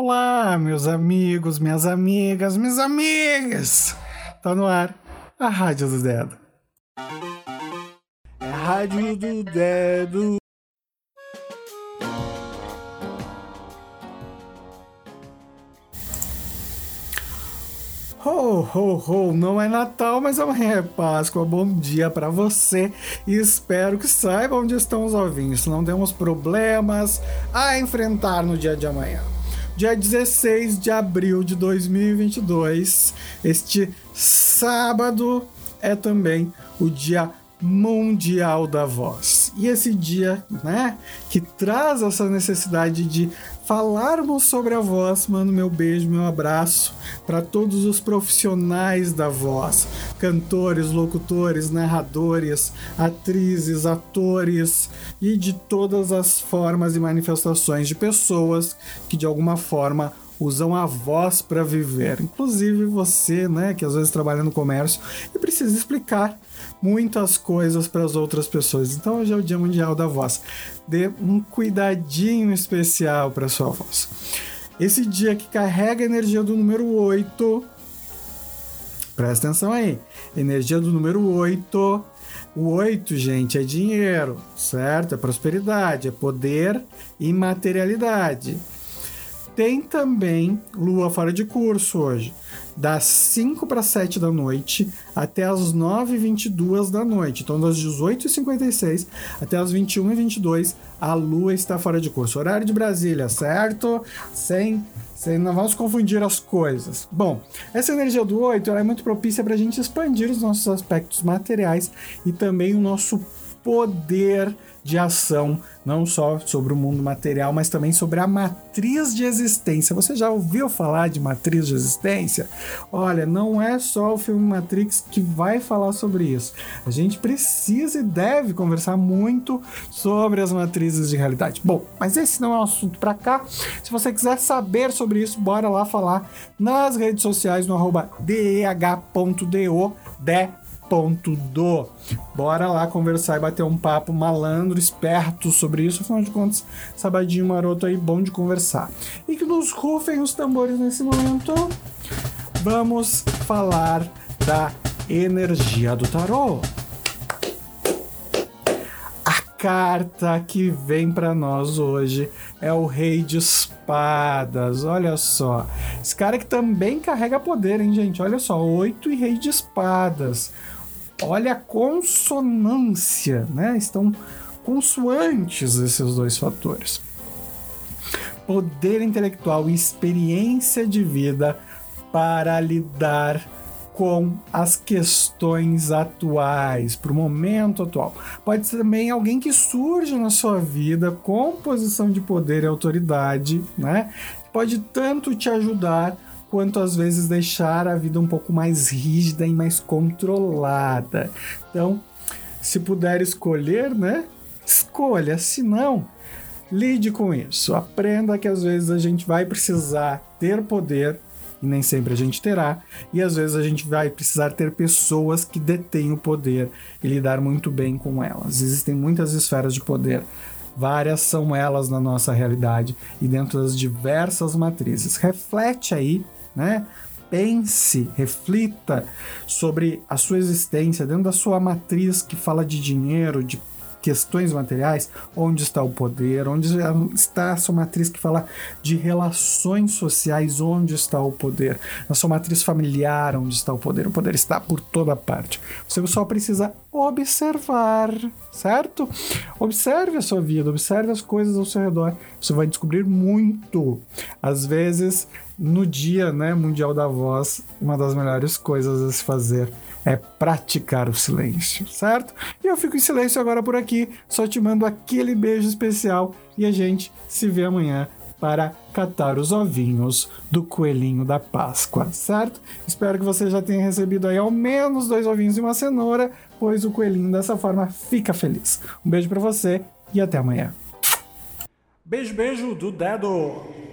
Olá, meus amigos, minhas amigas, minhas amigas! Tá no ar a Rádio do Dedo. É a Rádio do Dedo. Ho, ho, ho, não é Natal, mas amanhã é Páscoa. Bom dia para você e espero que saiba onde estão os ovinhos. Não temos problemas a enfrentar no dia de amanhã. Dia 16 de abril de 2022, este sábado é também o dia mundial da voz. E esse dia, né, que traz essa necessidade de falarmos sobre a voz, mando meu beijo, meu abraço para todos os profissionais da voz, cantores, locutores, narradores, atrizes, atores e de todas as formas e manifestações de pessoas que de alguma forma usam a voz para viver. Inclusive você, né, que às vezes trabalha no comércio e precisa explicar muitas coisas para as outras pessoas. Então hoje é o Dia Mundial da Voz. Dê um cuidadinho especial para sua voz. Esse dia que carrega a energia do número 8. Presta atenção aí. Energia do número 8. O 8, gente, é dinheiro, certo? É prosperidade, é poder e materialidade. Tem também lua fora de curso hoje das 5 para 7 da noite até as 9h22 da noite. Então, das 18h56 até as 21h22, a Lua está fora de curso. Horário de Brasília, certo? Sem, sem não vamos confundir as coisas. Bom, essa energia do 8 é muito propícia para a gente expandir os nossos aspectos materiais e também o nosso poder de ação, não só sobre o mundo material, mas também sobre a matriz de existência. Você já ouviu falar de matriz de existência? Olha, não é só o filme Matrix que vai falar sobre isso. A gente precisa e deve conversar muito sobre as matrizes de realidade. Bom, mas esse não é um assunto para cá. Se você quiser saber sobre isso, bora lá falar nas redes sociais no arroba deh.do, de ponto do. Bora lá conversar e bater um papo malandro, esperto sobre isso. Afinal de contas, sabadinho maroto aí, bom de conversar. E que nos rufem os tambores nesse momento. Vamos falar da energia do tarô. A carta que vem para nós hoje é o Rei de Espadas. Olha só. Esse cara que também carrega poder, hein, gente? Olha só, oito e Rei de Espadas. Olha a consonância, né? Estão consoantes esses dois fatores. Poder intelectual e experiência de vida para lidar com as questões atuais, para o momento atual. Pode ser também alguém que surge na sua vida com posição de poder e autoridade, né? Pode tanto te ajudar quanto às vezes deixar a vida um pouco mais rígida e mais controlada. Então, se puder escolher, né? Escolha, se não, lide com isso. Aprenda que às vezes a gente vai precisar ter poder e nem sempre a gente terá, e às vezes a gente vai precisar ter pessoas que detêm o poder e lidar muito bem com elas. Existem muitas esferas de poder várias são elas na nossa realidade e dentro das diversas matrizes. Reflete aí né? Pense, reflita sobre a sua existência dentro da sua matriz que fala de dinheiro, de questões materiais, onde está o poder, onde está a sua matriz que fala de relações sociais, onde está o poder, na sua matriz familiar, onde está o poder. O poder está por toda parte. Você só precisa observar, certo? Observe a sua vida, observe as coisas ao seu redor. Você vai descobrir muito. Às vezes, no dia né, mundial da voz, uma das melhores coisas a se fazer é praticar o silêncio, certo? E eu fico em silêncio agora por aqui, só te mando aquele beijo especial e a gente se vê amanhã para catar os ovinhos do coelhinho da Páscoa, certo? Espero que você já tenha recebido aí ao menos dois ovinhos e uma cenoura, pois o coelhinho dessa forma fica feliz. Um beijo para você e até amanhã. Beijo, beijo do dedo.